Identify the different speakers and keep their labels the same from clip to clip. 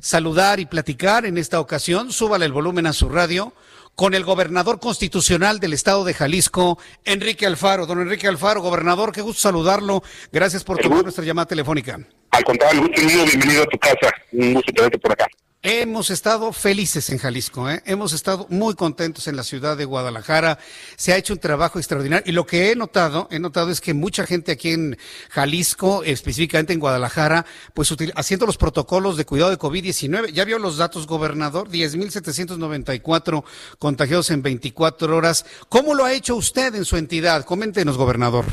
Speaker 1: saludar y platicar en esta ocasión, súbale el volumen a su radio, con el gobernador constitucional del estado de Jalisco, Enrique Alfaro. Don Enrique Alfaro, gobernador, qué gusto saludarlo. Gracias por tomar nuestra llamada telefónica.
Speaker 2: Al contrario, gusto mío, bienvenido a tu casa. Un gusto tenerte por acá.
Speaker 1: Hemos estado felices en Jalisco, ¿eh? hemos estado muy contentos en la ciudad de Guadalajara. Se ha hecho un trabajo extraordinario y lo que he notado, he notado es que mucha gente aquí en Jalisco, específicamente en Guadalajara, pues haciendo los protocolos de cuidado de COVID-19. Ya vio los datos, gobernador, 10.794 contagiados en 24 horas. ¿Cómo lo ha hecho usted en su entidad? Coméntenos, gobernador.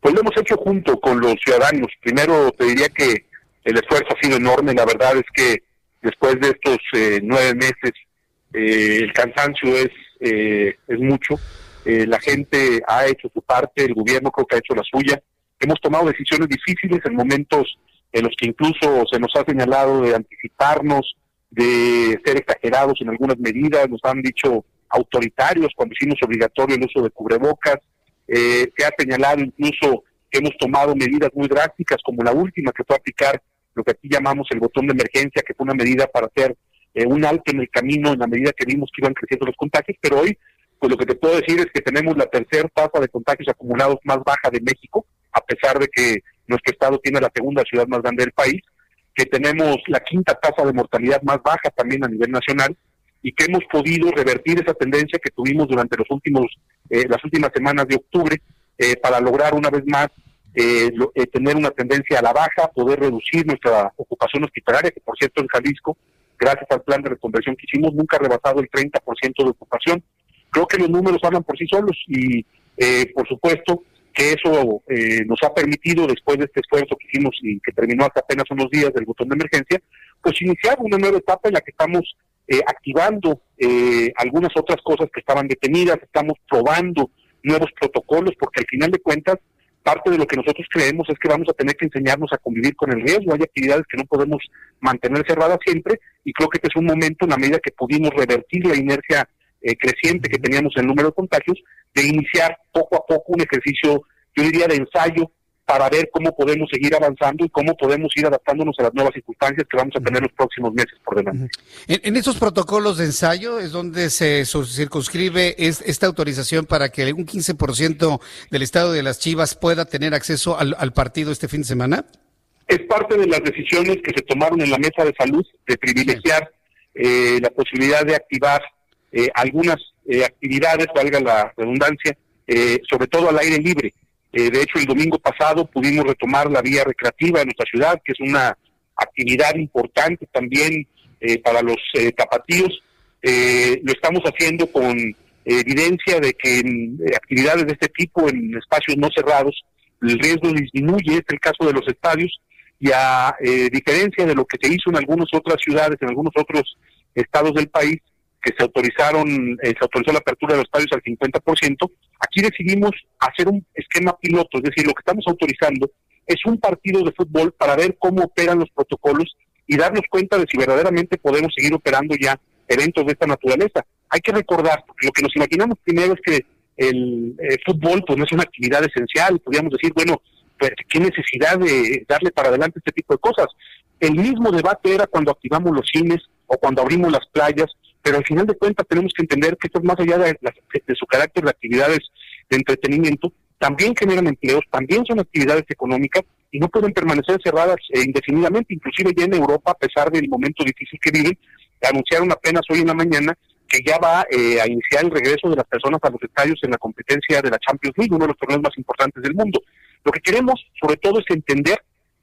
Speaker 2: Pues lo hemos hecho junto con los ciudadanos. Primero te diría que el esfuerzo ha sido enorme. La verdad es que después de estos eh, nueve meses, eh, el cansancio es, eh, es mucho. la gente ha hecho su parte, el gobierno creo que ha hecho la suya. Hemos tomado decisiones difíciles en momentos en los que incluso se nos ha señalado de anticiparnos, de ser exagerados en algunas medidas, nos han dicho autoritarios cuando hicimos obligatorio el uso de cubrebocas, se ha señalado incluso que hemos tomado medidas muy drásticas, como la última que fue aplicar lo que aquí llamamos el botón de emergencia, que fue una medida para hacer eh, un alto en el camino en la medida que vimos que iban creciendo los contagios, pero hoy, pues lo que te puedo decir es que tenemos la tercera tasa de contagios acumulados más baja de México, a pesar de que nuestro estado tiene la segunda ciudad más grande del país, que tenemos la quinta tasa de mortalidad más baja también a nivel nacional y que hemos podido revertir esa tendencia que tuvimos durante los últimos eh, las últimas semanas de octubre eh, para lograr una vez más eh, eh, tener una tendencia a la baja, poder reducir nuestra ocupación hospitalaria, que por cierto en Jalisco, gracias al plan de reconversión que hicimos, nunca ha rebasado el 30% de ocupación. Creo que los números hablan por sí solos y eh, por supuesto que eso eh, nos ha permitido, después de este esfuerzo que hicimos y que terminó hace apenas unos días del botón de emergencia, pues iniciar una nueva etapa en la que estamos activando algunas otras cosas que estaban detenidas, estamos probando nuevos protocolos, porque al final de cuentas parte de lo que nosotros creemos es que vamos a tener que enseñarnos a convivir con el riesgo. Hay actividades que no podemos mantener cerradas siempre y creo que este es un momento, en la medida que pudimos revertir la inercia eh, creciente que teníamos en el número de contagios, de iniciar poco a poco un ejercicio, yo diría, de ensayo para ver cómo podemos seguir avanzando y cómo podemos ir adaptándonos a las nuevas circunstancias que vamos a tener los próximos meses por delante.
Speaker 1: En, en estos protocolos de ensayo es donde se circunscribe esta autorización para que un 15% del estado de las Chivas pueda tener acceso al, partido este fin de semana.
Speaker 2: Es parte de las decisiones que se tomaron en la mesa de salud de privilegiar eh, la posibilidad de activar eh, algunas eh, actividades, valga la redundancia, sobre todo al aire libre. Eh, de hecho, el domingo pasado pudimos retomar la vía recreativa de nuestra ciudad, que es una actividad importante también eh, para los eh, tapatíos. lo estamos haciendo con evidencia de que en actividades de este tipo, en espacios no cerrados, el riesgo disminuye, es el caso de los estadios, y a diferencia de lo que se hizo en algunas otras ciudades, en algunos otros estados del país, se autorizaron, se autorizó la apertura de los estadios al 50%, Aquí decidimos hacer un esquema piloto, es decir, lo que estamos autorizando es un partido de fútbol para ver cómo operan los protocolos y darnos cuenta de si verdaderamente podemos seguir operando ya eventos de esta naturaleza. Hay que recordar, lo que nos imaginamos primero es que el eh, fútbol pues no es una actividad esencial, podríamos decir, bueno, pues, qué necesidad de darle para adelante este tipo de cosas. El mismo debate era cuando activamos los cines o cuando abrimos las playas pero al final de cuentas tenemos que entender que esto es más allá de, su carácter de actividades de entretenimiento, también generan empleos, también son actividades económicas y no pueden permanecer cerradas eh, indefinidamente, inclusive ya en Europa, a pesar del momento difícil que viven, anunciaron apenas hoy en la mañana que ya va eh, a iniciar el regreso de las personas a los estadios en la competencia de la Champions League, uno de los torneos más importantes del mundo. Lo que queremos, sobre todo, es entender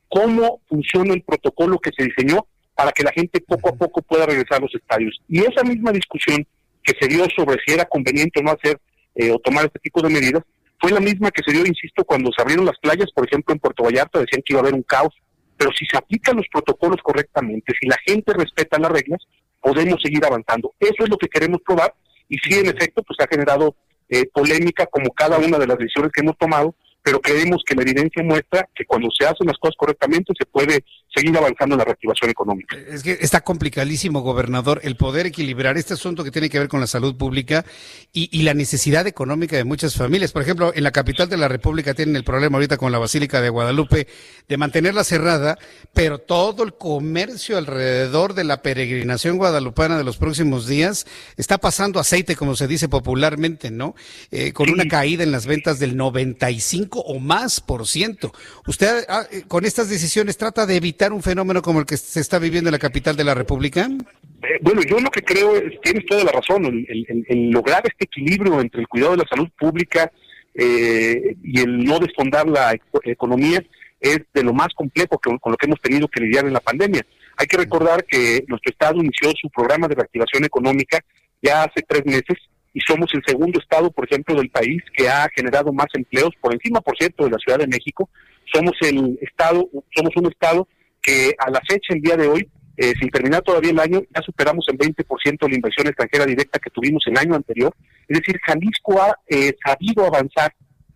Speaker 2: cómo funciona el protocolo que se diseñó para que la gente poco a poco pueda regresar a los estadios. Y esa misma discusión que se dio sobre si era conveniente o no hacer eh, o tomar este tipo de medidas, fue la misma que se dio, insisto, cuando se abrieron las playas, por ejemplo, en Puerto Vallarta decían que iba a haber un caos, pero si se aplican los protocolos correctamente, si la gente respeta las reglas, podemos seguir avanzando. Eso es lo que queremos probar y sí, en efecto, pues ha generado eh, polémica como cada una de las decisiones que hemos tomado, pero creemos que la evidencia muestra que cuando se hacen las cosas correctamente se puede seguir avanzando en la reactivación económica.
Speaker 1: Es que está complicadísimo, gobernador, el poder equilibrar este asunto que tiene que ver con la salud pública y, la necesidad económica de muchas familias. Por ejemplo, en la capital de la República tienen el problema ahorita con la Basílica de Guadalupe de mantenerla cerrada, pero todo el comercio alrededor de la peregrinación guadalupana de los próximos días está pasando aceite, como se dice popularmente, ¿no? Eh, con una caída en las ventas del 95 o más por ciento. Usted ah, eh, con estas decisiones trata de evitar un fenómeno como el que se está viviendo en la capital de la República?
Speaker 2: Eh, bueno, yo lo que creo es, tienes toda la razón, el, lograr este equilibrio entre el cuidado de la salud pública eh, y el no desfondar la economía es de lo más complejo que, con lo que hemos tenido que lidiar en la pandemia. Hay que recordar que nuestro Estado inició su programa de reactivación económica ya hace tres meses y somos el segundo Estado, por ejemplo, del país que ha generado más empleos, por encima, por cierto, de la Ciudad de México. Somos el Estado, somos un Estado que a la fecha, el día de hoy, eh, sin terminar todavía el año, ya superamos el 20% la inversión extranjera directa que tuvimos el año anterior. Es decir, Jalisco ha eh, sabido avanzar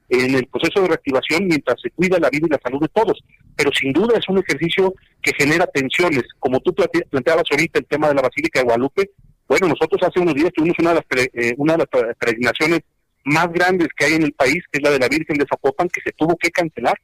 Speaker 2: en el proceso de reactivación mientras se cuida la vida y la salud de todos. Pero sin duda es un ejercicio que genera tensiones. Como tú planteabas ahorita el tema de la Basílica de Guadalupe, bueno, nosotros hace unos días tuvimos una de las, eh, una de las peregrinaciones más grandes que hay en el país, que es la de la Virgen de Zapopan, que se tuvo que cancelar.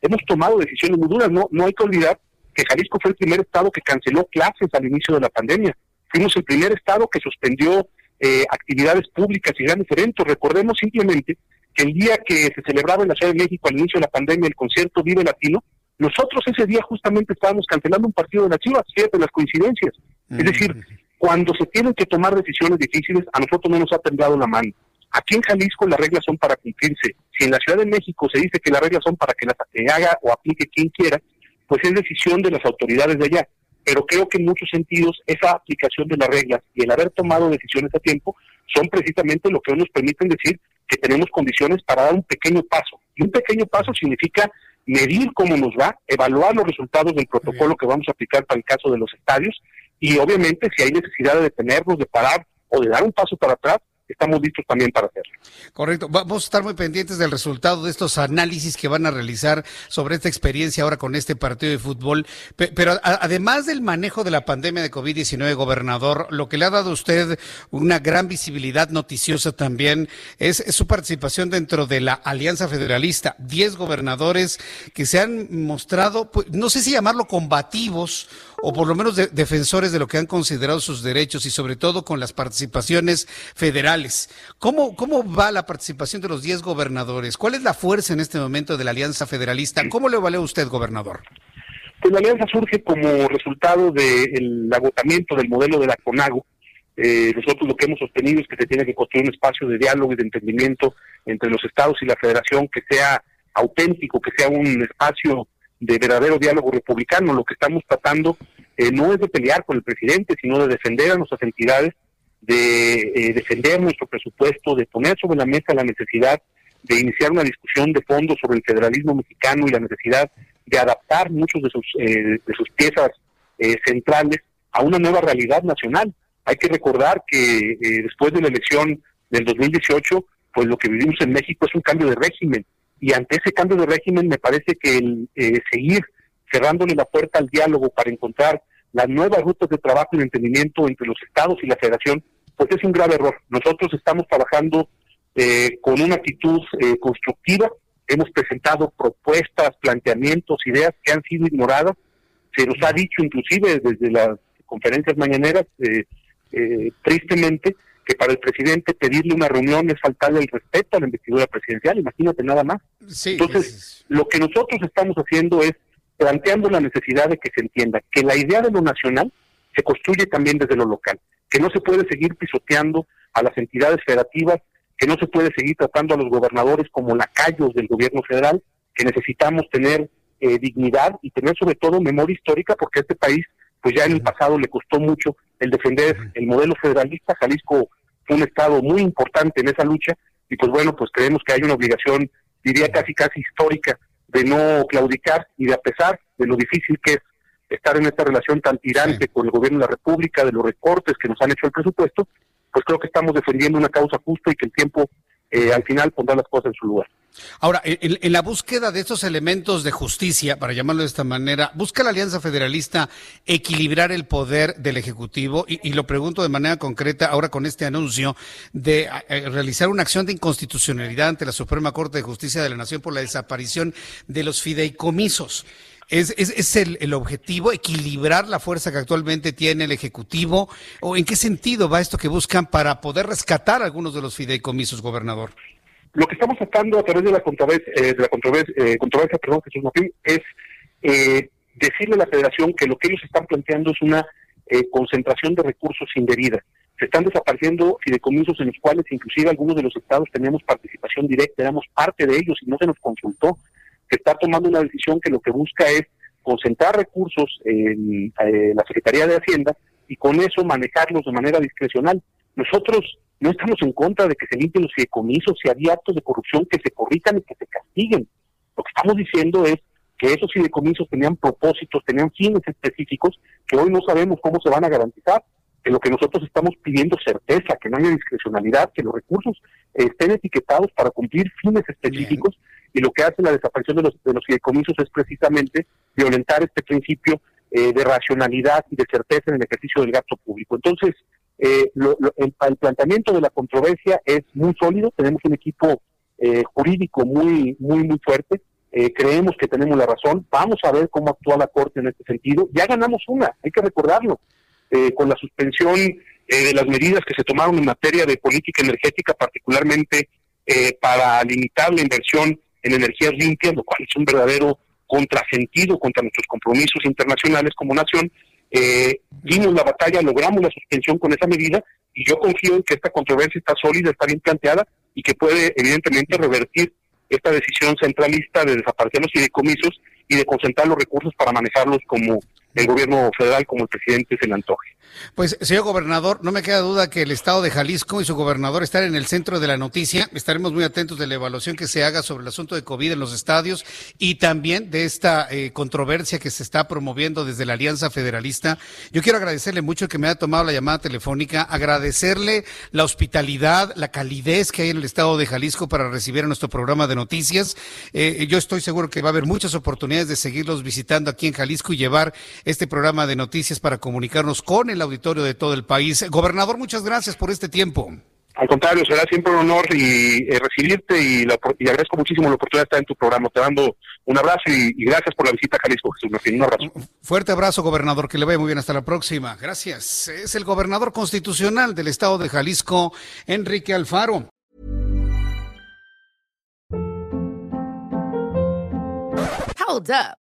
Speaker 2: Hemos tomado decisiones muy duras, no, no hay que olvidar que Jalisco fue el primer estado que canceló clases al inicio de la pandemia. Fuimos el primer estado que suspendió eh, actividades públicas y grandes eventos. Recordemos simplemente que el día que se celebraba en la Ciudad de México al inicio de la pandemia el concierto Vive Latino, nosotros ese día justamente estábamos cancelando un partido de la Chivas, fíjate las coincidencias. Es decir, cuando se tienen que tomar decisiones difíciles, a nosotros no nos ha temblado la mano. Aquí en Jalisco las reglas son para cumplirse. Si en la Ciudad de México se dice que las reglas son para que las haga o aplique quien quiera, pues es decisión de las autoridades de allá. Pero creo que en muchos sentidos esa aplicación de las reglas y el haber tomado decisiones a tiempo son precisamente lo que nos permiten decir que tenemos condiciones para dar un pequeño paso. Y un pequeño paso significa medir cómo nos va, evaluar los resultados del protocolo que vamos a aplicar para el caso de los estadios y obviamente si hay necesidad de detenernos, de parar o de dar un paso para atrás, estamos listos también para hacerlo.
Speaker 1: Correcto. Vamos a estar muy pendientes del resultado de estos análisis que van a realizar sobre esta experiencia ahora con este partido de fútbol. Pero además del manejo de la pandemia de COVID-19, gobernador, lo que le ha dado a usted una gran visibilidad noticiosa también es, su participación dentro de la Alianza Federalista. Diez gobernadores que se han mostrado, pues, no sé si llamarlo combativos o por lo menos defensores de lo que han considerado sus derechos y sobre todo con las participaciones federales. ¿Cómo, cómo va la participación de los 10 gobernadores? ¿Cuál es la fuerza en este momento de la Alianza Federalista? ¿Cómo le vale usted, gobernador?
Speaker 2: Pues la alianza surge como resultado del agotamiento del modelo de la CONAGO. Eh, nosotros lo que hemos sostenido es que se tiene que construir un espacio de diálogo y de entendimiento entre los estados y la federación que sea auténtico, que sea un espacio de verdadero diálogo republicano. Lo que estamos tratando eh, no es de pelear con el presidente, sino de defender a nuestras entidades, de eh, defender nuestro presupuesto, de poner sobre la mesa la necesidad de iniciar una discusión de fondo sobre el federalismo mexicano y la necesidad de adaptar muchos de sus, eh, de sus piezas centrales a una nueva realidad nacional. Hay que recordar que después de la elección del 2018, pues lo que vivimos en México es un cambio de régimen y ante ese cambio de régimen me parece que el eh, seguir cerrándole la puerta al diálogo para encontrar las nuevas rutas de trabajo y entendimiento entre los estados y la federación, pues es un grave error. Nosotros estamos trabajando eh, con una actitud eh, constructiva, hemos presentado propuestas, planteamientos, ideas que han sido ignoradas, se nos ha dicho inclusive desde las conferencias mañaneras, tristemente, que para el presidente pedirle una reunión es faltarle el respeto a la investidura presidencial, imagínate nada más. Entonces, lo que nosotros estamos haciendo es planteando la necesidad de que se entienda que la idea de lo nacional se construye también desde lo local, que no se puede seguir pisoteando a las entidades federativas, que no se puede seguir tratando a los gobernadores como lacayos del gobierno federal, que necesitamos tener eh, dignidad y tener sobre todo memoria histórica, porque este país pues ya en el pasado le costó mucho el defender el modelo federalista. Jalisco fue un estado muy importante en esa lucha y pues bueno, pues creemos que hay una obligación, diría casi casi histórica, de no claudicar y de a pesar de lo difícil que es estar en esta relación tan tirante con el gobierno de la República, de los recortes que nos han hecho el presupuesto, pues creo que estamos defendiendo una causa justa y que el tiempo eh, al final pondrá las cosas en su lugar.
Speaker 1: Ahora, en, la búsqueda de estos elementos de justicia, para llamarlo de esta manera, ¿busca la Alianza Federalista equilibrar el poder del Ejecutivo? Y, lo pregunto de manera concreta ahora con este anuncio de eh, realizar una acción de inconstitucionalidad ante la Suprema Corte de Justicia de la Nación por la desaparición de los fideicomisos. ¿Es, es, el, el, objetivo equilibrar la fuerza que actualmente tiene el Ejecutivo? ¿O en qué sentido va esto que buscan para poder rescatar algunos de los fideicomisos, gobernador?
Speaker 2: Lo que estamos sacando a través de la controversia, eh, de la controversia, eh, controversia perdón, Jesús Martín, es eh, decirle a la Federación que lo que ellos están planteando es una eh, concentración de recursos indebida. Se están desapareciendo fideicomisos en los cuales inclusive algunos de los estados teníamos participación directa, éramos parte de ellos y no se nos consultó. Se está tomando una decisión que lo que busca es concentrar recursos en la Secretaría de Hacienda y con eso manejarlos de manera discrecional. Nosotros no estamos en contra de que se limpien los fideicomisos, si había actos de corrupción que se corrijan y que se castiguen. Lo que estamos diciendo es que esos fideicomisos tenían propósitos, tenían fines específicos que hoy no sabemos cómo se van a garantizar. Que lo que nosotros estamos pidiendo certeza, que no haya discrecionalidad, que los recursos estén etiquetados para cumplir fines específicos y lo que hace la desaparición de los, de los fideicomisos es precisamente violentar este principio eh, de racionalidad y de certeza en el ejercicio del gasto público. Entonces, eh, el, planteamiento de la controversia es muy sólido, tenemos un equipo eh, jurídico muy, muy, muy fuerte, eh, creemos que tenemos la razón, vamos a ver cómo actúa la Corte en este sentido, ya ganamos una, hay que recordarlo, con la suspensión de las medidas que se tomaron en materia de política energética, particularmente para limitar la inversión en energías limpias, lo cual es un verdadero contrasentido contra nuestros compromisos internacionales como nación, eh, dimos la batalla, logramos la suspensión con esa medida y yo confío en que esta controversia está sólida, está bien planteada y que puede evidentemente revertir esta decisión centralista de desaparecer los fideicomisos y de concentrar los recursos para manejarlos como el gobierno federal, como el presidente se le antoje.
Speaker 1: Pues, señor gobernador, no me queda duda que el estado de Jalisco y su gobernador están en el centro de la noticia. Estaremos muy atentos de la evaluación que se haga sobre el asunto de COVID en los estadios y también de esta eh, controversia que se está promoviendo desde la Alianza Federalista. Yo quiero agradecerle mucho que me haya tomado la llamada telefónica, agradecerle la hospitalidad, la calidez que hay en el estado de Jalisco para recibir a nuestro programa de noticias. Eh, yo estoy seguro que va a haber muchas oportunidades de seguirlos visitando aquí en Jalisco y llevar este programa de noticias para comunicarnos con el auditorio de todo el país. Gobernador, muchas gracias por este tiempo.
Speaker 2: Al contrario, será siempre un honor y, eh, recibirte y, agradezco muchísimo la oportunidad de estar en tu programa. Te mando un abrazo y, gracias por la visita a Jalisco, Jesús Un abrazo.
Speaker 1: Fuerte abrazo, gobernador, que le vaya muy bien. Hasta la próxima. Gracias. Es el gobernador constitucional del estado de Jalisco, Enrique Alfaro.
Speaker 3: Hold up.